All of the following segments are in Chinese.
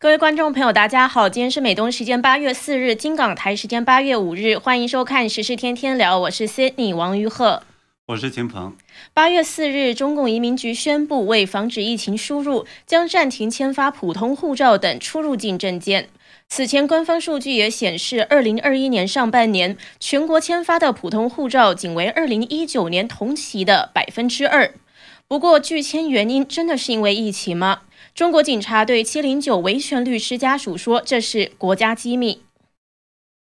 各位观众朋友，大家好，今天是美东时间八月四日，金港台时间八月五日，欢迎收看《时事天天聊》，我是 Sydney 王于鹤，我是秦鹏。八月四日，中共移民局宣布，为防止疫情输入，将暂停签发普通护照等出入境证件。此前官方数据也显示，二零二一年上半年全国签发的普通护照仅为二零一九年同期的百分之二。不过，拒签原因真的是因为疫情吗？中国警察对七零九维权律师家属说：“这是国家机密。”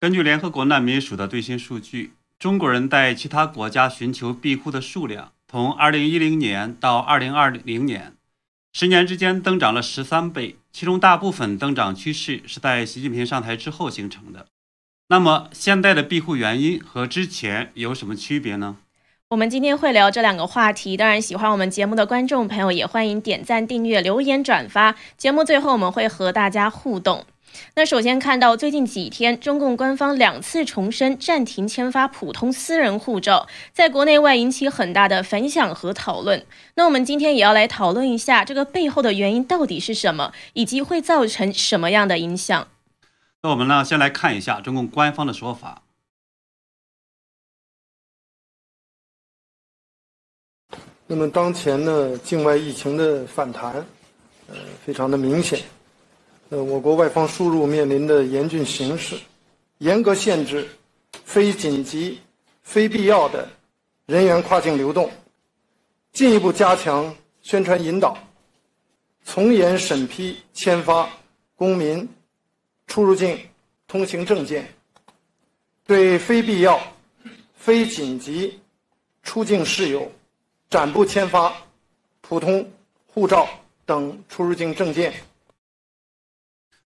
根据联合国难民署的最新数据，中国人在其他国家寻求庇护的数量，从二零一零年到二零二零年，十年之间增长了十三倍。其中大部分增长趋势是在习近平上台之后形成的。那么，现在的庇护原因和之前有什么区别呢？我们今天会聊这两个话题，当然喜欢我们节目的观众朋友也欢迎点赞、订阅、留言、转发。节目最后我们会和大家互动。那首先看到最近几天，中共官方两次重申暂停签发普通私人护照，在国内外引起很大的反响和讨论。那我们今天也要来讨论一下这个背后的原因到底是什么，以及会造成什么样的影响。那我们呢，先来看一下中共官方的说法。那么当前呢，境外疫情的反弹，呃，非常的明显。呃，我国外方输入面临的严峻形势，严格限制非紧急、非必要的人员跨境流动，进一步加强宣传引导，从严审批签发公民出入境通行证件，对非必要、非紧急出境事由。暂不签发普通护照等出入境证件。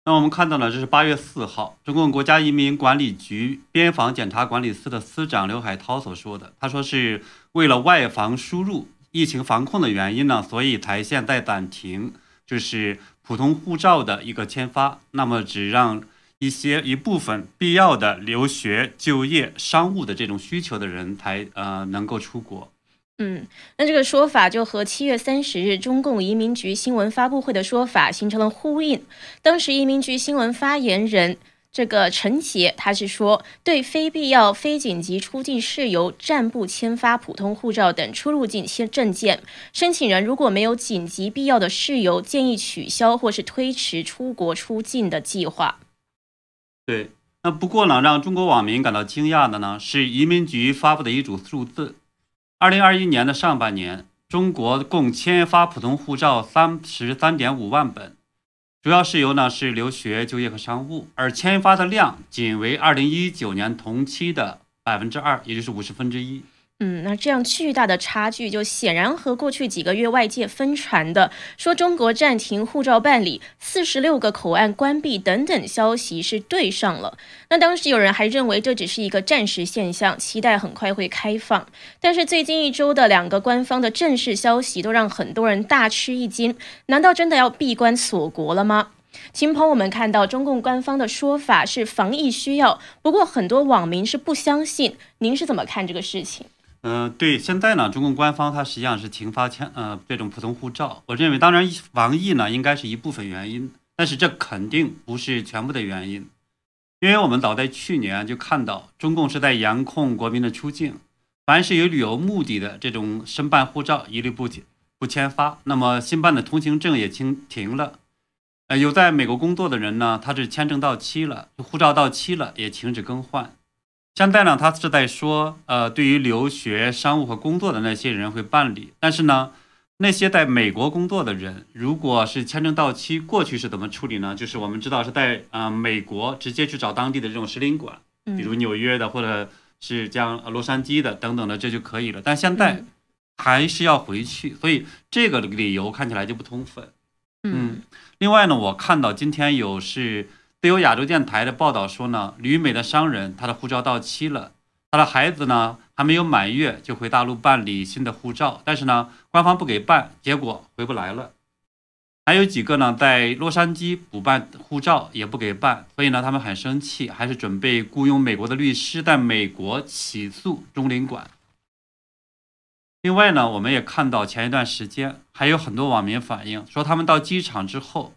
那我们看到了，这是八月四号，中共国家移民管理局边防检查管理司的司长刘海涛所说的。他说是为了外防输入、疫情防控的原因呢，所以才现在暂停，就是普通护照的一个签发。那么只让一些一部分必要的留学、就业、商务的这种需求的人才呃能够出国。嗯，那这个说法就和七月三十日中共移民局新闻发布会的说法形成了呼应。当时移民局新闻发言人这个陈杰，他是说，对非必要、非紧急出境事由暂不签发普通护照等出入境签证件。申请人如果没有紧急必要的事由，建议取消或是推迟出国出境的计划。对，那不过呢，让中国网民感到惊讶的呢，是移民局发布的一组数字。二零二一年的上半年，中国共签发普通护照三十三点五万本，主要是由呢是留学、就业和商务，而签发的量仅为二零一九年同期的百分之二，也就是五十分之一。嗯，那这样巨大的差距，就显然和过去几个月外界疯传的说中国暂停护照办理、四十六个口岸关闭等等消息是对上了。那当时有人还认为这只是一个暂时现象，期待很快会开放。但是最近一周的两个官方的正式消息，都让很多人大吃一惊。难道真的要闭关锁国了吗？秦鹏，我们看到中共官方的说法是防疫需要，不过很多网民是不相信。您是怎么看这个事情？嗯，对，现在呢，中共官方它实际上是停发签呃这种普通护照。我认为，当然防疫呢应该是一部分原因，但是这肯定不是全部的原因，因为我们早在去年就看到中共是在严控国民的出境，凡是有旅游目的的这种申办护照一律不不签发，那么新办的通行证也停停了。呃，有在美国工作的人呢，他是签证到期了，护照到期了也停止更换。现在呢，他是在说，呃，对于留学、商务和工作的那些人会办理，但是呢，那些在美国工作的人，如果是签证到期过去是怎么处理呢？就是我们知道是在啊美国直接去找当地的这种使领馆，比如纽约的或者是将洛杉矶的等等的，这就可以了。但现在还是要回去，所以这个理由看起来就不充分。嗯，另外呢，我看到今天有是。自由亚洲电台的报道说呢，旅美的商人他的护照到期了，他的孩子呢还没有满月就回大陆办理新的护照，但是呢官方不给办，结果回不来了。还有几个呢在洛杉矶补办护照也不给办，所以呢他们很生气，还是准备雇佣美国的律师在美国起诉中领馆。另外呢，我们也看到前一段时间还有很多网民反映说，他们到机场之后。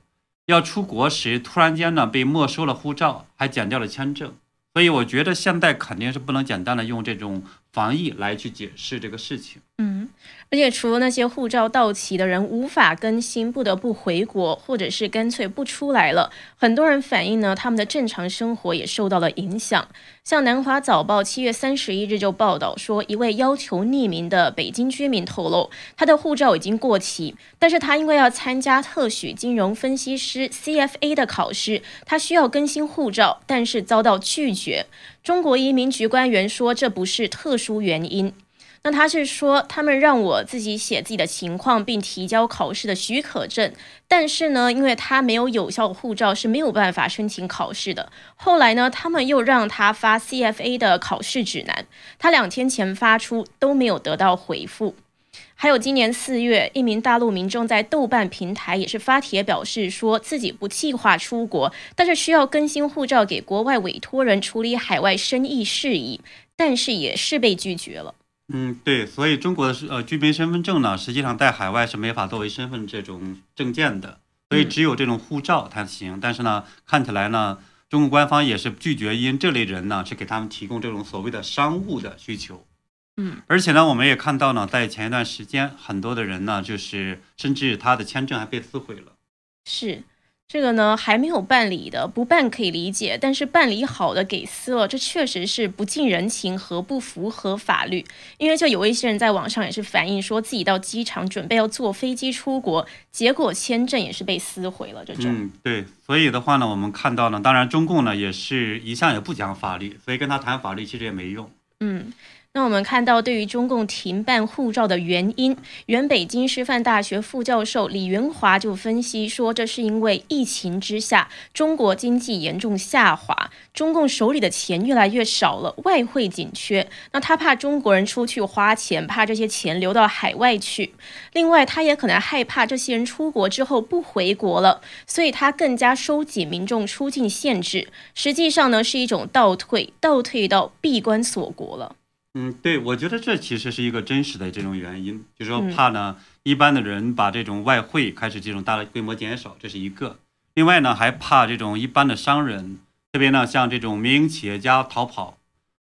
要出国时突然间呢被没收了护照，还减掉了签证。所以我觉得现在肯定是不能简单的用这种防疫来去解释这个事情。嗯，而且除了那些护照到期的人无法更新，不得不回国，或者是干脆不出来了，很多人反映呢，他们的正常生活也受到了影响。像南华早报七月三十一日就报道说，一位要求匿名的北京居民透露，他的护照已经过期，但是他因为要参加特许金融分析师 CFA 的考试，他需要更新护照，但是遭到拒绝。中国移民局官员说，这不是特殊原因。那他是说，他们让我自己写自己的情况，并提交考试的许可证。但是呢，因为他没有有效护照，是没有办法申请考试的。后来呢，他们又让他发 CFA 的考试指南，他两天前发出都没有得到回复。还有今年四月，一名大陆民众在豆瓣平台也是发帖表示，说自己不计划出国，但是需要更新护照给国外委托人处理海外生意事宜，但是也是被拒绝了。嗯，对，所以中国的呃居民身份证呢，实际上在海外是没法作为身份这种证件的，所以只有这种护照才行。但是呢，看起来呢，中国官方也是拒绝因这类人呢，去给他们提供这种所谓的商务的需求。嗯，而且呢，我们也看到呢，在前一段时间，很多的人呢，就是甚至他的签证还被撕毁了。是。这个呢还没有办理的，不办可以理解，但是办理好的给撕了，这确实是不近人情和不符合法律。因为就有一些人在网上也是反映说自己到机场准备要坐飞机出国，结果签证也是被撕毁了。这种，嗯，对，所以的话呢，我们看到呢，当然中共呢也是一向也不讲法律，所以跟他谈法律其实也没用。嗯。那我们看到，对于中共停办护照的原因，原北京师范大学副教授李元华就分析说，这是因为疫情之下，中国经济严重下滑，中共手里的钱越来越少了，外汇紧缺。那他怕中国人出去花钱，怕这些钱流到海外去。另外，他也可能害怕这些人出国之后不回国了，所以他更加收紧民众出境限制。实际上呢，是一种倒退，倒退到闭关锁国了。嗯，对，我觉得这其实是一个真实的这种原因，就是说怕呢，一般的人把这种外汇开始这种大的规模减少，这是一个。另外呢，还怕这种一般的商人，特别呢像这种民营企业家逃跑，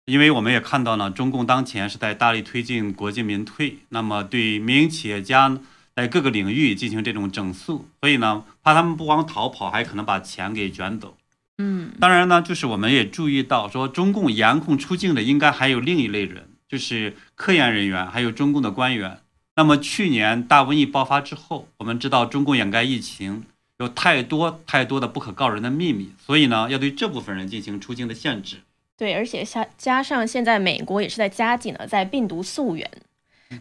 因为我们也看到呢，中共当前是在大力推进国进民退，那么对民营企业家在各个领域进行这种整肃，所以呢，怕他们不光逃跑，还可能把钱给卷走。嗯，当然呢，就是我们也注意到，说中共严控出境的应该还有另一类人，就是科研人员，还有中共的官员。那么去年大瘟疫爆发之后，我们知道中共掩盖疫情有太多太多的不可告人的秘密，所以呢，要对这部分人进行出境的限制。对，而且加加上现在美国也是在加紧了在病毒溯源。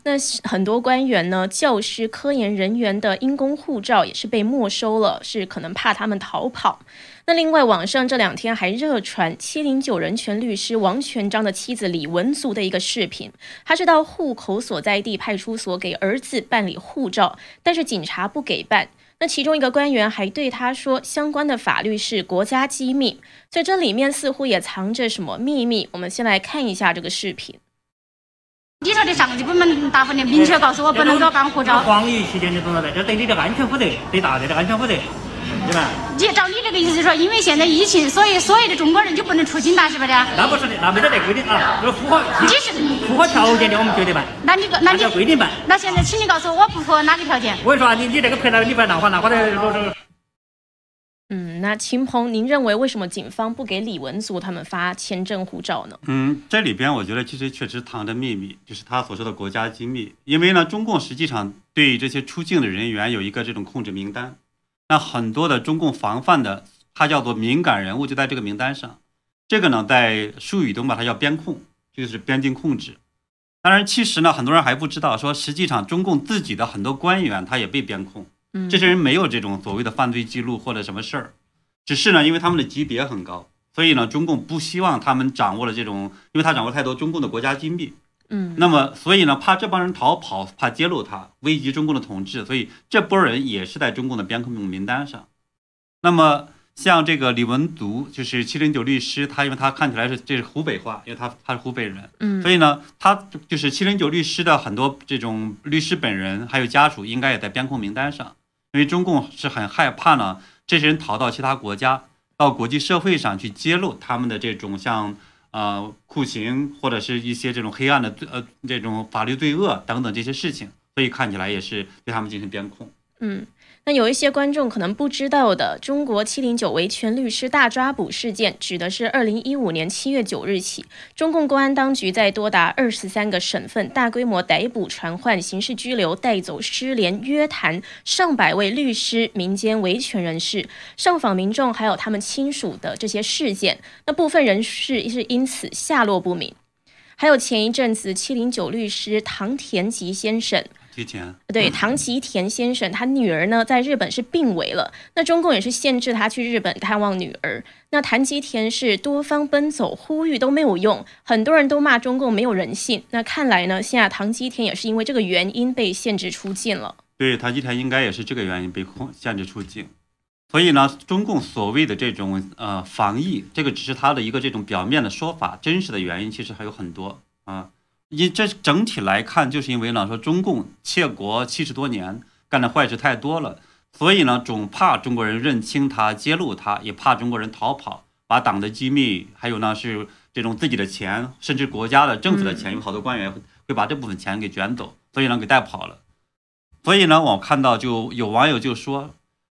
那很多官员呢、教师、科研人员的因公护照也是被没收了，是可能怕他们逃跑。那另外，网上这两天还热传七零九人权律师王全章的妻子李文足的一个视频，他是到户口所在地派出所给儿子办理护照，但是警察不给办。那其中一个官员还对他说，相关的法律是国家机密，所以这里面似乎也藏着什么秘密。我们先来看一下这个视频。你说的上级部门答复的明确告诉我不能给我办护照。防疫期间你懂了的，这对你的安全负责，对大家的安全负责，对吧？你照你这个意思是说，因为现在疫情，所以所有的中国人就不能出境了，是不是？那不是的，那没得这规定啊，这符合你是符合条件的，我们绝对办。那你，那你规定办。那现在，请你告诉我，我不符合哪个条件？我跟你说啊，你你这个拍了，你不要闹话，闹话的。嗯，那秦鹏，您认为为什么警方不给李文足他们发签证护照呢？嗯，这里边我觉得其实确实藏着秘密，就是他所说的国家机密。因为呢，中共实际上对这些出境的人员有一个这种控制名单，那很多的中共防范的，它叫做敏感人物就在这个名单上。这个呢，在术语中把它叫边控，就是边境控制。当然，其实呢，很多人还不知道，说实际上中共自己的很多官员他也被边控。这些人没有这种所谓的犯罪记录或者什么事儿，只是呢，因为他们的级别很高，所以呢，中共不希望他们掌握了这种，因为他掌握太多中共的国家机密。嗯，那么所以呢，怕这帮人逃跑，怕揭露他，危及中共的统治，所以这波人也是在中共的边控名单上。那么像这个李文足，就是七零九律师，他因为他看起来是这是湖北话，因为他他是湖北人，嗯，所以呢，他就是七零九律师的很多这种律师本人还有家属，应该也在边控名单上。因为中共是很害怕呢，这些人逃到其他国家，到国际社会上去揭露他们的这种像呃酷刑或者是一些这种黑暗的罪呃这种法律罪恶等等这些事情，所以看起来也是对他们进行边控。嗯。那有一些观众可能不知道的，中国七零九维权律师大抓捕事件，指的是二零一五年七月九日起，中共公安当局在多达二十三个省份大规模逮捕、传唤、刑事拘留、带走、失联、约谈上百位律师、民间维权人士、上访民众还有他们亲属的这些事件。那部分人士是因此下落不明。还有前一阵子七零九律师唐田吉先生。提前对唐吉田先生，他女儿呢在日本是病危了，那中共也是限制他去日本探望女儿。那唐吉田是多方奔走呼吁都没有用，很多人都骂中共没有人性。那看来呢，现在唐吉田也是因为这个原因被限制出境了。对，唐吉田应该也是这个原因被控限制出境。所以呢，中共所谓的这种呃防疫，这个只是他的一个这种表面的说法，真实的原因其实还有很多啊。因这整体来看，就是因为呢，说中共窃国七十多年，干的坏事太多了，所以呢，总怕中国人认清他、揭露他，也怕中国人逃跑，把党的机密，还有呢是这种自己的钱，甚至国家的政府的钱，有好多官员会把这部分钱给卷走，所以呢给带跑了。所以呢，我看到就有网友就说，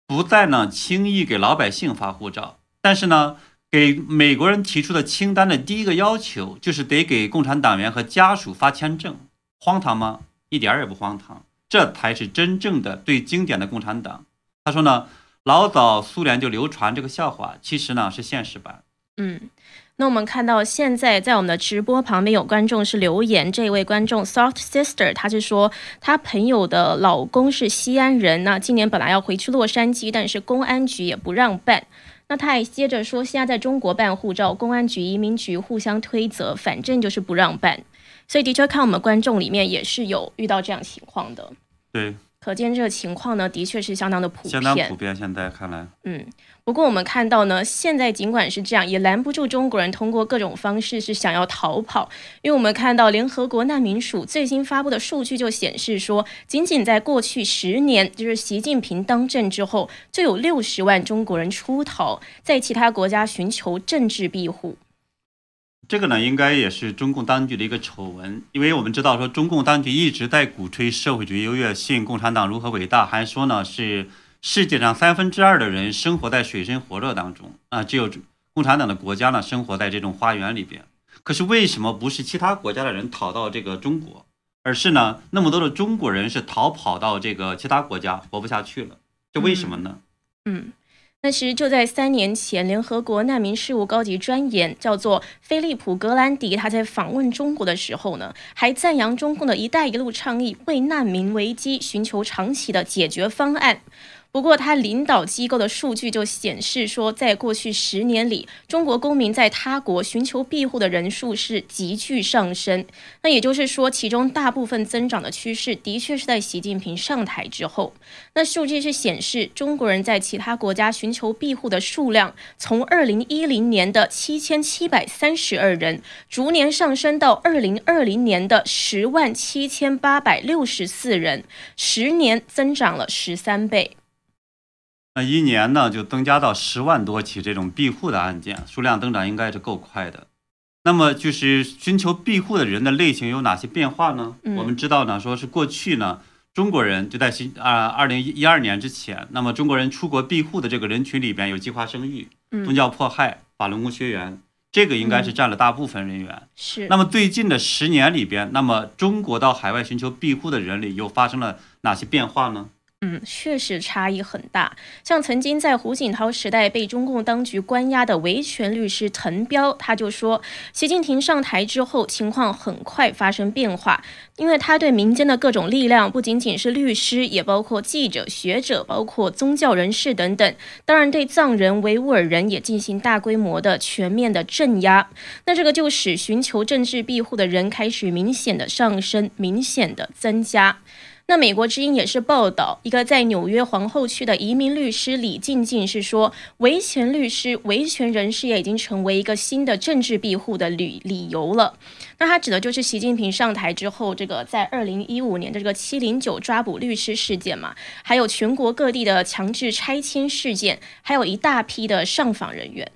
不再呢轻易给老百姓发护照，但是呢。给美国人提出的清单的第一个要求就是得给共产党员和家属发签证，荒唐吗？一点儿也不荒唐，这才是真正的最经典的共产党。他说呢，老早苏联就流传这个笑话，其实呢是现实版。嗯，那我们看到现在在我们的直播旁边有观众是留言，这位观众 Soft Sister，他是说他朋友的老公是西安人，那今年本来要回去洛杉矶，但是公安局也不让办。那他还接着说，现在在中国办护照，公安局、移民局互相推责，反正就是不让办。所以的确看我们观众里面也是有遇到这样情况的。对。可见这个情况呢，的确是相当的普遍。相当普遍，现在看来。嗯，不过我们看到呢，现在尽管是这样，也拦不住中国人通过各种方式是想要逃跑。因为我们看到联合国难民署最新发布的数据就显示说，仅仅在过去十年，就是习近平当政之后，就有六十万中国人出逃，在其他国家寻求政治庇护。这个呢，应该也是中共当局的一个丑闻，因为我们知道说，中共当局一直在鼓吹社会主义优越性，共产党如何伟大，还说呢是世界上三分之二的人生活在水深火热当中啊，只有共产党的国家呢生活在这种花园里边。可是为什么不是其他国家的人逃到这个中国，而是呢那么多的中国人是逃跑到这个其他国家活不下去了？这为什么呢？嗯。但是就在三年前，联合国难民事务高级专员叫做菲利普·格兰迪，他在访问中国的时候呢，还赞扬中共的一带一路倡议，为难民危机寻求长期的解决方案。不过，他领导机构的数据就显示说，在过去十年里，中国公民在他国寻求庇护的人数是急剧上升。那也就是说，其中大部分增长的趋势的确是在习近平上台之后。那数据是显示，中国人在其他国家寻求庇护的数量，从二零一零年的七千七百三十二人，逐年上升到二零二零年的十万七千八百六十四人，十年增长了十三倍。那一年呢，就增加到十万多起这种庇护的案件，数量增长应该是够快的。那么就是寻求庇护的人的类型有哪些变化呢？我们知道呢，说是过去呢，中国人就在新啊二零一二年之前，那么中国人出国庇护的这个人群里边有计划生育、宗教迫害、法轮功学员，这个应该是占了大部分人员。是。那么最近的十年里边，那么中国到海外寻求庇护的人里又发生了哪些变化呢？嗯，确实差异很大。像曾经在胡锦涛时代被中共当局关押的维权律师滕彪，他就说，习近平上台之后，情况很快发生变化，因为他对民间的各种力量，不仅仅是律师，也包括记者、学者，包括宗教人士等等。当然，对藏人、维吾尔人也进行大规模的、全面的镇压。那这个就使寻求政治庇护的人开始明显的上升，明显的增加。那美国之音也是报道，一个在纽约皇后区的移民律师李静静是说，维权律师、维权人士也已经成为一个新的政治庇护的理理由了。那他指的就是习近平上台之后，这个在二零一五年的这个七零九抓捕律师事件嘛，还有全国各地的强制拆迁事件，还有一大批的上访人员。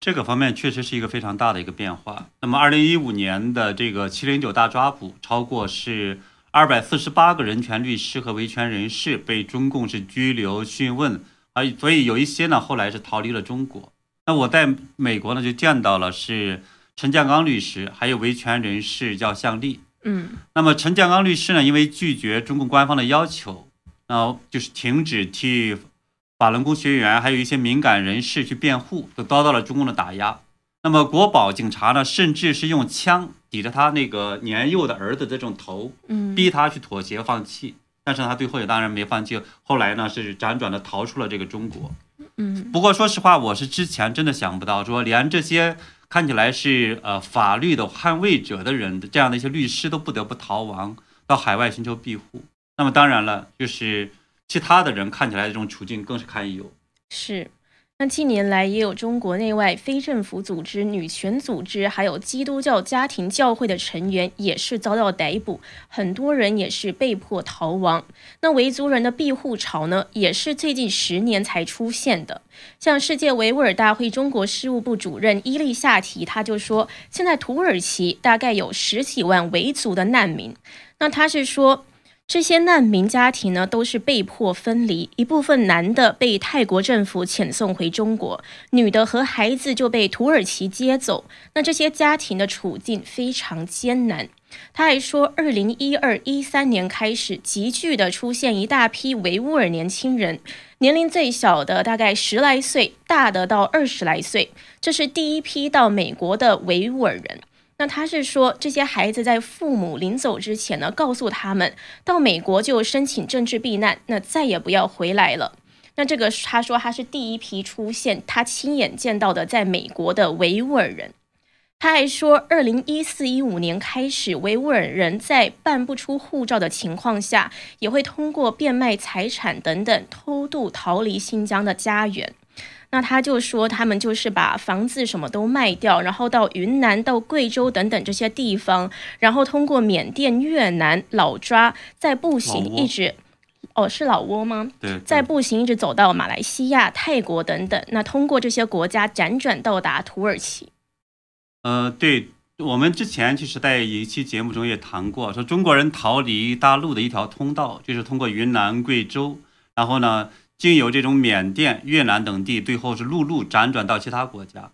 这个方面确实是一个非常大的一个变化。那么二零一五年的这个七零九大抓捕，超过是。二百四十八个人权律师和维权人士被中共是拘留讯问啊，所以有一些呢后来是逃离了中国。那我在美国呢就见到了是陈建刚律师，还有维权人士叫向丽。嗯，那么陈建刚律师呢，因为拒绝中共官方的要求，那就是停止替法轮功学员还有一些敏感人士去辩护，都遭到了中共的打压。那么国宝警察呢，甚至是用枪。抵着他那个年幼的儿子的这种头，嗯，逼他去妥协放弃，但是他最后也当然没放弃。后来呢，是辗转的逃出了这个中国。嗯，不过说实话，我是之前真的想不到，说连这些看起来是呃法律的捍卫者的人，这样的一些律师都不得不逃亡到海外寻求庇护。那么当然了，就是其他的人看起来这种处境更是堪忧。是。那近年来也有中国内外非政府组织、女权组织，还有基督教家庭教会的成员也是遭到逮捕，很多人也是被迫逃亡。那维族人的庇护潮呢，也是最近十年才出现的。像世界维吾尔大会中国事务部主任伊利夏提他就说，现在土耳其大概有十几万维族的难民。那他是说。这些难民家庭呢，都是被迫分离，一部分男的被泰国政府遣送回中国，女的和孩子就被土耳其接走。那这些家庭的处境非常艰难。他还说，二零一二一三年开始，急剧的出现一大批维吾尔年轻人，年龄最小的大概十来岁，大的到二十来岁，这是第一批到美国的维吾尔人。那他是说，这些孩子在父母临走之前呢，告诉他们到美国就申请政治避难，那再也不要回来了。那这个他说他是第一批出现，他亲眼见到的在美国的维吾尔人。他还说，二零一四一五年开始，维吾尔人在办不出护照的情况下，也会通过变卖财产等等偷渡逃离新疆的家园。那他就说，他们就是把房子什么都卖掉，然后到云南、到贵州等等这些地方，然后通过缅甸、越南、老抓，再步行一直，哦，是老挝吗？对，再步行一直走到马来西亚、泰国等等。那通过这些国家辗转到达土耳其。呃，对我们之前其实在一期节目中也谈过，说中国人逃离大陆的一条通道就是通过云南、贵州，然后呢。经由这种缅甸、越南等地，最后是陆路辗转到其他国家。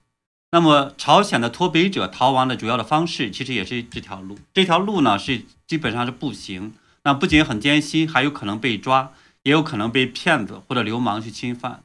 那么，朝鲜的脱北者逃亡的主要的方式，其实也是这条路。这条路呢，是基本上是步行。那不仅很艰辛，还有可能被抓，也有可能被骗子或者流氓去侵犯。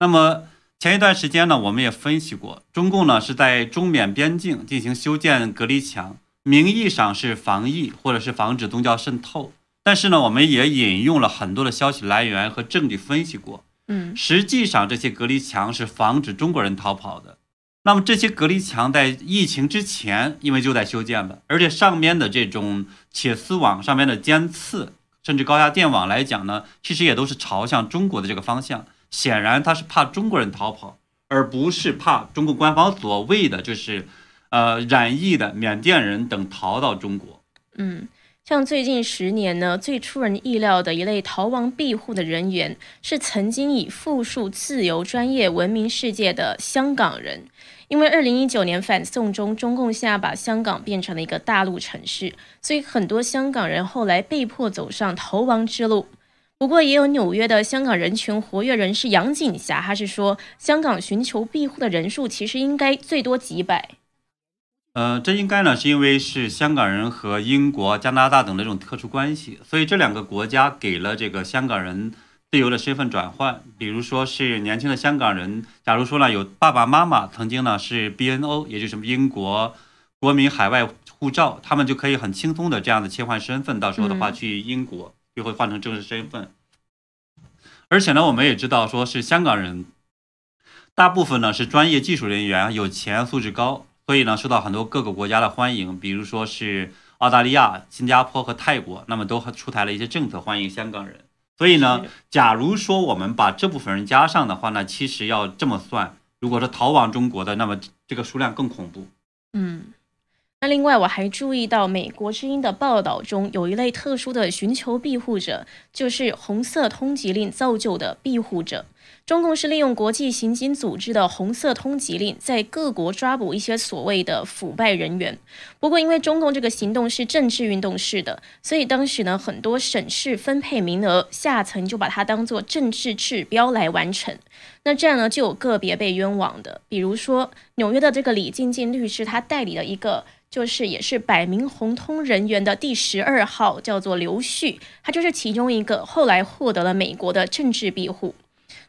那么前一段时间呢，我们也分析过，中共呢是在中缅边境进行修建隔离墙，名义上是防疫或者是防止宗教渗透。但是呢，我们也引用了很多的消息来源和证据分析过，嗯，实际上这些隔离墙是防止中国人逃跑的。那么这些隔离墙在疫情之前，因为就在修建了，而且上面的这种铁丝网上面的尖刺，甚至高压电网来讲呢，其实也都是朝向中国的这个方向。显然他是怕中国人逃跑，而不是怕中国官方所谓的就是，呃，染疫的缅甸人等逃到中国。嗯。像最近十年呢，最出人意料的一类逃亡庇护的人员，是曾经以富庶、自由、专业闻名世界的香港人。因为二零一九年反送中，中共下把香港变成了一个大陆城市，所以很多香港人后来被迫走上逃亡之路。不过，也有纽约的香港人群活跃人士杨景霞，他是说，香港寻求庇护的人数其实应该最多几百。呃，这应该呢是因为是香港人和英国、加拿大等的这种特殊关系，所以这两个国家给了这个香港人自由的身份转换。比如说是年轻的香港人，假如说呢有爸爸妈妈曾经呢是 BNO，也就是英国国民海外护照，他们就可以很轻松的这样的切换身份，到时候的话去英国就会换成正式身份。而且呢，我们也知道说是香港人，大部分呢是专业技术人员，有钱，素质高。所以呢，受到很多各个国家的欢迎，比如说是澳大利亚、新加坡和泰国，那么都出台了一些政策欢迎香港人。所以呢，假如说我们把这部分人加上的话呢，其实要这么算，如果说逃亡中国的，那么这个数量更恐怖。嗯。那另外，我还注意到美国之音的报道中，有一类特殊的寻求庇护者，就是红色通缉令造就的庇护者。中共是利用国际刑警组织的红色通缉令，在各国抓捕一些所谓的腐败人员。不过，因为中共这个行动是政治运动式的，所以当时呢，很多省市分配名额，下层就把它当做政治指标来完成。那这样呢，就有个别被冤枉的，比如说纽约的这个李静静律师，他代理了一个。就是也是百名红通人员的第十二号，叫做刘旭，他就是其中一个，后来获得了美国的政治庇护。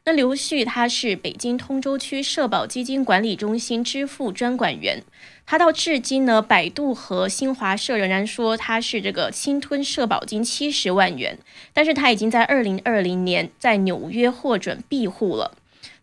那刘旭他是北京通州区社保基金管理中心支付专管员，他到至今呢，百度和新华社仍然说他是这个侵吞社保金七十万元，但是他已经在二零二零年在纽约获准庇护了。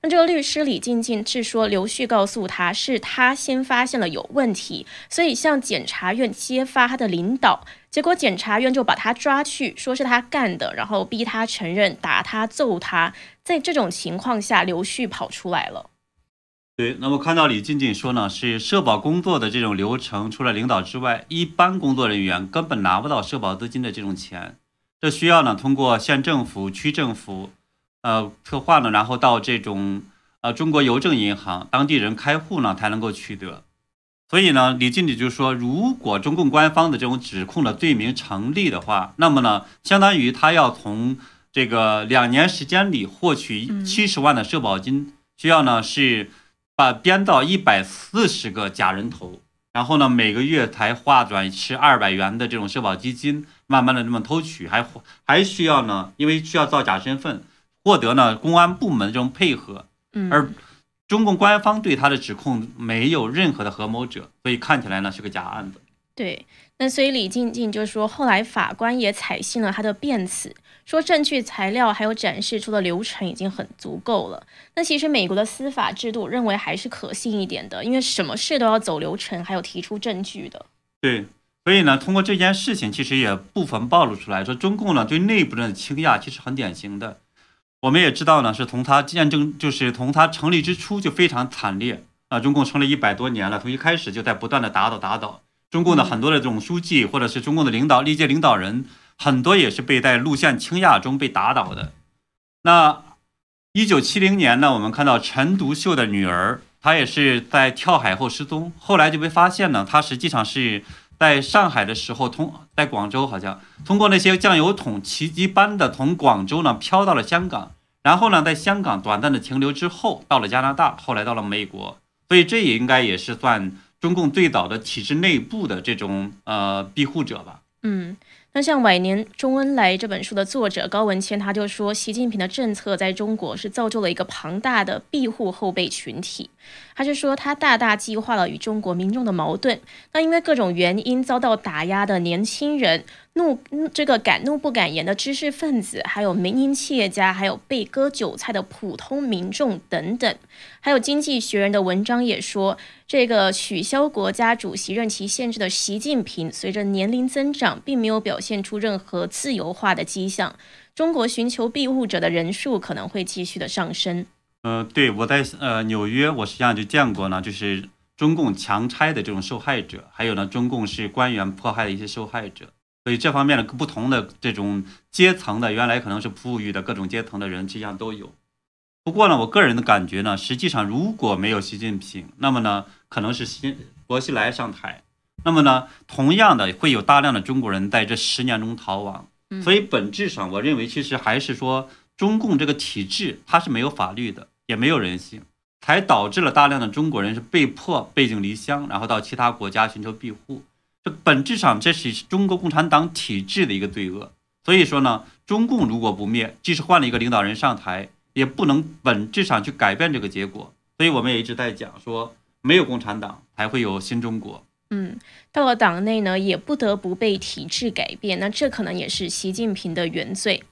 那这个律师李静静是说，刘旭告诉他是他先发现了有问题，所以向检察院揭发他的领导，结果检察院就把他抓去，说是他干的，然后逼他承认，打他揍他。在这种情况下，刘旭跑出来了。对，那么看到李静静说呢，是社保工作的这种流程，除了领导之外，一般工作人员根本拿不到社保资金的这种钱，这需要呢通过县政府、区政府。呃，策划呢，然后到这种呃中国邮政银行当地人开户呢，才能够取得。所以呢，李经理就说，如果中共官方的这种指控的罪名成立的话，那么呢，相当于他要从这个两年时间里获取七十万的社保金，需要呢是把编造一百四十个假人头，然后呢每个月才划转是二百元的这种社保基金，慢慢的这么偷取，还还需要呢，因为需要造假身份。获得呢公安部门这种配合，而中共官方对他的指控没有任何的合谋者，所以看起来呢是个假案子。对，那所以李静静就说，后来法官也采信了他的辩词，说证据材料还有展示出的流程已经很足够了。那其实美国的司法制度认为还是可信一点的，因为什么事都要走流程，还有提出证据的。对，所以呢，通过这件事情，其实也部分暴露出来说，中共呢对内部的倾轧其实很典型的。我们也知道呢，是从它见证，就是从它成立之初就非常惨烈啊。中共成立一百多年了，从一开始就在不断的打倒打倒。中共的很多的这种书记或者是中共的领导历届领导人，很多也是被在路线倾轧中被打倒的。那一九七零年呢，我们看到陈独秀的女儿，她也是在跳海后失踪，后来就被发现呢，她实际上是。在上海的时候，通在广州好像通过那些酱油桶奇迹般的从广州呢飘到了香港，然后呢在香港短暂的停留之后到了加拿大，后来到了美国，所以这也应该也是算中共最早的体制内部的这种呃庇护者吧。嗯。那像《晚年周恩来》这本书的作者高文谦，他就说，习近平的政策在中国是造就了一个庞大的庇护后备群体。他就说，他大大激化了与中国民众的矛盾。那因为各种原因遭到打压的年轻人。怒这个敢怒不敢言的知识分子，还有民营企业家，还有被割韭菜的普通民众等等，还有《经济学人》的文章也说，这个取消国家主席任期限制的习近平，随着年龄增长，并没有表现出任何自由化的迹象。中国寻求庇护者的人数可能会继续的上升。呃，对我在呃纽约，我实际上就见过呢，就是中共强拆的这种受害者，还有呢，中共是官员迫害的一些受害者。所以这方面的不同的这种阶层的，原来可能是富裕的各种阶层的人，实际上都有。不过呢，我个人的感觉呢，实际上如果没有习近平，那么呢，可能是新薄熙来上台，那么呢，同样的会有大量的中国人在这十年中逃亡。所以本质上，我认为其实还是说，中共这个体制它是没有法律的，也没有人性，才导致了大量的中国人是被迫背井离乡，然后到其他国家寻求庇护。这本质上，这是中国共产党体制的一个罪恶。所以说呢，中共如果不灭，即使换了一个领导人上台，也不能本质上去改变这个结果。所以我们也一直在讲说，没有共产党，才会有新中国。嗯，到了党内呢，也不得不被体制改变。那这可能也是习近平的原罪。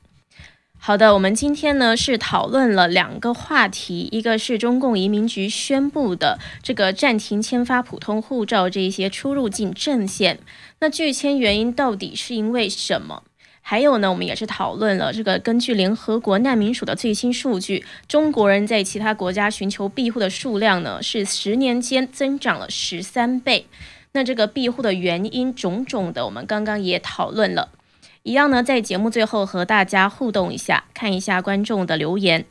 好的，我们今天呢是讨论了两个话题，一个是中共移民局宣布的这个暂停签发普通护照这一些出入境证件，那拒签原因到底是因为什么？还有呢，我们也是讨论了这个根据联合国难民署的最新数据，中国人在其他国家寻求庇护的数量呢是十年间增长了十三倍。那这个庇护的原因种种的，我们刚刚也讨论了。一样呢，在节目最后和大家互动一下，看一下观众的留言。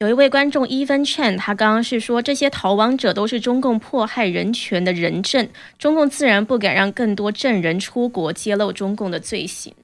有一位观众 Even Chen，他刚刚是说这些逃亡者都是中共迫害人权的人证，中共自然不敢让更多证人出国揭露中共的罪行。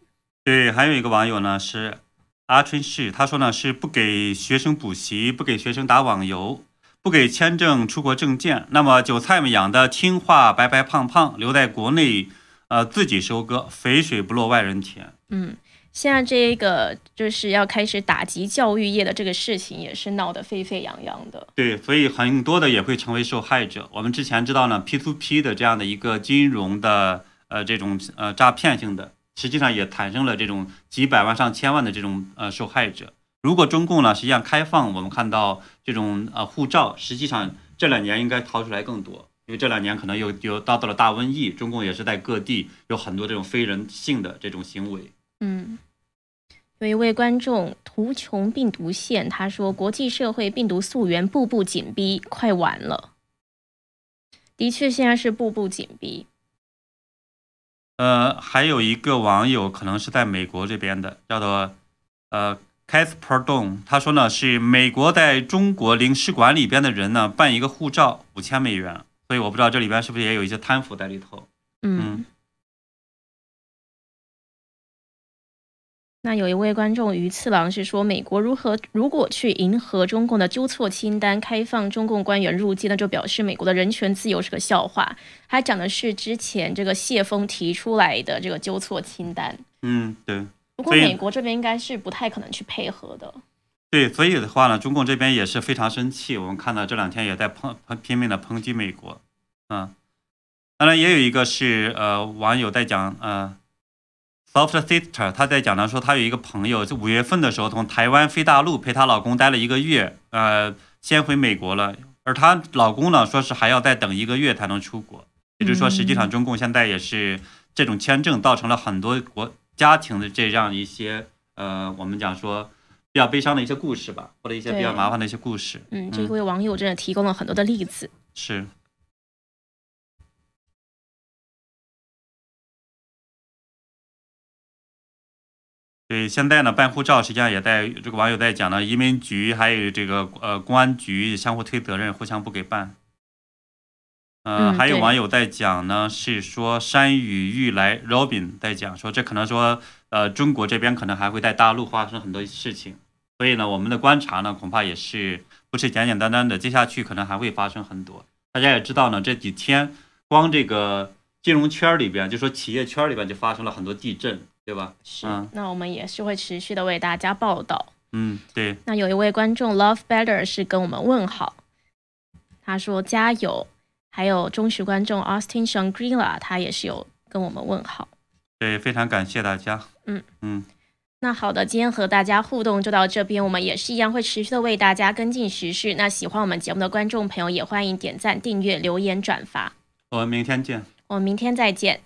对，还有一个网友呢是阿春氏，他说呢是不给学生补习，不给学生打网游，不给签证出国证件。那么韭菜们养的听话、白白胖胖，留在国内。呃，自己收割，肥水不落外人田。嗯，现在这个就是要开始打击教育业的这个事情，也是闹得沸沸扬扬的。对，所以很多的也会成为受害者。我们之前知道呢，P to P 的这样的一个金融的呃这种呃诈骗性的，实际上也产生了这种几百万上千万的这种呃受害者。如果中共呢实际上开放，我们看到这种呃护照，实际上这两年应该掏出来更多。因为这两年可能又又遭到了大瘟疫，中共也是在各地有很多这种非人性的这种行为。嗯，有一位观众图穷病毒线，他说：“国际社会病毒溯源步步紧逼，快完了。”的确，现在是步步紧逼。呃，还有一个网友可能是在美国这边的，叫做呃 Casper Don，他说呢是美国在中国领事馆里边的人呢办一个护照五千美元。所以我不知道这里边是不是也有一些贪腐在里头。嗯，那有一位观众鱼次郎是说，美国如何如果去迎合中共的纠错清单，开放中共官员入境，那就表示美国的人权自由是个笑话。他讲的是之前这个谢峰提出来的这个纠错清单。嗯，对。不过美国这边应该是不太可能去配合的。对，所以的话呢，中共这边也是非常生气。我们看到这两天也在抨抨拼命的抨击美国，嗯，当然也有一个是呃网友在讲，呃，soft sister，他在讲呢，说他有一个朋友，就五月份的时候从台湾飞大陆，陪她老公待了一个月，呃，先回美国了，而她老公呢，说是还要再等一个月才能出国。也就是说，实际上中共现在也是这种签证造成了很多国家庭的这样一些，呃，我们讲说。比较悲伤的一些故事吧，或者一些比较麻烦的一些故事。嗯，这位网友真的提供了很多的例子。是。对，现在呢，办护照实际上也在这个网友在讲呢，移民局还有这个呃公安局相互推责任，互相不给办。嗯，还有网友在讲呢，是说山雨欲来，Robin 在讲说，这可能说呃中国这边可能还会在大陆发生很多事情。所以呢，我们的观察呢，恐怕也是不是简简单单的，接下去可能还会发生很多。大家也知道呢，这几天光这个金融圈里边，就说企业圈里边就发生了很多地震，对吧？是。那我们也是会持续的为大家报道。嗯，对。那有一位观众 Love Better 是跟我们问好，他说加油。还有忠实观众 Austin Shangri-La，他也是有跟我们问好。对，非常感谢大家。嗯嗯。那好的，今天和大家互动就到这边，我们也是一样会持续的为大家跟进时事。那喜欢我们节目的观众朋友，也欢迎点赞、订阅、留言、转发。我们明天见。我们明天再见。